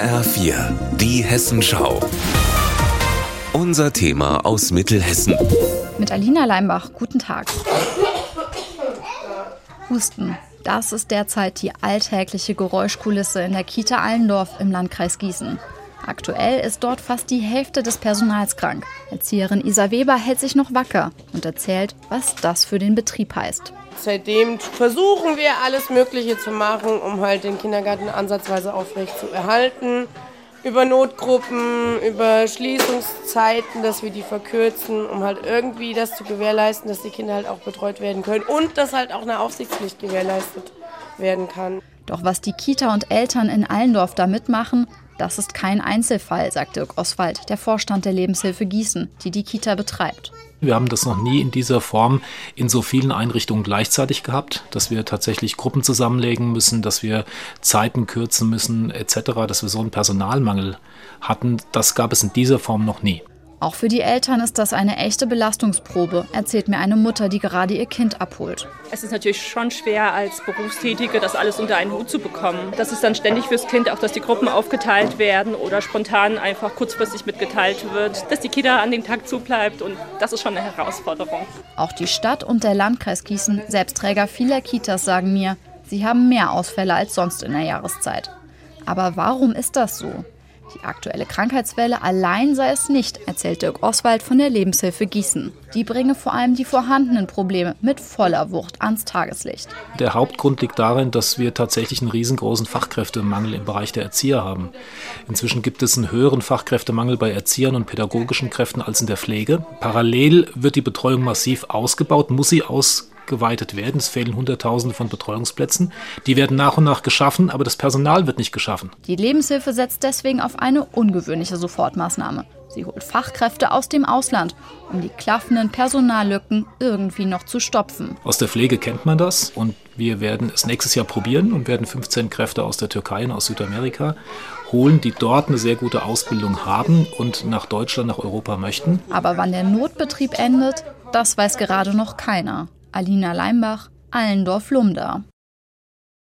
HR4, die Hessenschau. Unser Thema aus Mittelhessen. Mit Alina Leimbach, guten Tag. Husten. Das ist derzeit die alltägliche Geräuschkulisse in der Kita Allendorf im Landkreis Gießen. Aktuell ist dort fast die Hälfte des Personals krank. Erzieherin Isa Weber hält sich noch wacker und erzählt, was das für den Betrieb heißt. Seitdem versuchen wir alles Mögliche zu machen, um halt den Kindergarten ansatzweise aufrecht zu erhalten. Über Notgruppen, über Schließungszeiten, dass wir die verkürzen, um halt irgendwie das zu gewährleisten, dass die Kinder halt auch betreut werden können und dass halt auch eine Aufsichtspflicht gewährleistet werden kann. Doch was die Kita und Eltern in Allendorf da mitmachen, das ist kein Einzelfall, sagt Dirk Oswald, der Vorstand der Lebenshilfe Gießen, die die Kita betreibt. Wir haben das noch nie in dieser Form in so vielen Einrichtungen gleichzeitig gehabt, dass wir tatsächlich Gruppen zusammenlegen müssen, dass wir Zeiten kürzen müssen etc., dass wir so einen Personalmangel hatten. Das gab es in dieser Form noch nie. Auch für die Eltern ist das eine echte Belastungsprobe, erzählt mir eine Mutter, die gerade ihr Kind abholt. Es ist natürlich schon schwer, als Berufstätige das alles unter einen Hut zu bekommen. Das ist dann ständig fürs Kind auch, dass die Gruppen aufgeteilt werden oder spontan einfach kurzfristig mitgeteilt wird, dass die Kita an dem Tag zubleibt und das ist schon eine Herausforderung. Auch die Stadt und der Landkreis Gießen, Selbstträger vieler Kitas, sagen mir, sie haben mehr Ausfälle als sonst in der Jahreszeit. Aber warum ist das so? Die aktuelle Krankheitswelle allein sei es nicht, erzählt Dirk Oswald von der Lebenshilfe Gießen. Die bringe vor allem die vorhandenen Probleme mit voller Wucht ans Tageslicht. Der Hauptgrund liegt darin, dass wir tatsächlich einen riesengroßen Fachkräftemangel im Bereich der Erzieher haben. Inzwischen gibt es einen höheren Fachkräftemangel bei Erziehern und pädagogischen Kräften als in der Pflege. Parallel wird die Betreuung massiv ausgebaut, muss sie ausgebaut geweitet werden. Es fehlen Hunderttausende von Betreuungsplätzen. Die werden nach und nach geschaffen, aber das Personal wird nicht geschaffen. Die Lebenshilfe setzt deswegen auf eine ungewöhnliche Sofortmaßnahme. Sie holt Fachkräfte aus dem Ausland, um die klaffenden Personallücken irgendwie noch zu stopfen. Aus der Pflege kennt man das und wir werden es nächstes Jahr probieren und werden 15 Kräfte aus der Türkei und aus Südamerika holen, die dort eine sehr gute Ausbildung haben und nach Deutschland, nach Europa möchten. Aber wann der Notbetrieb endet, das weiß gerade noch keiner. Alina Leimbach, Allendorf-Lumda.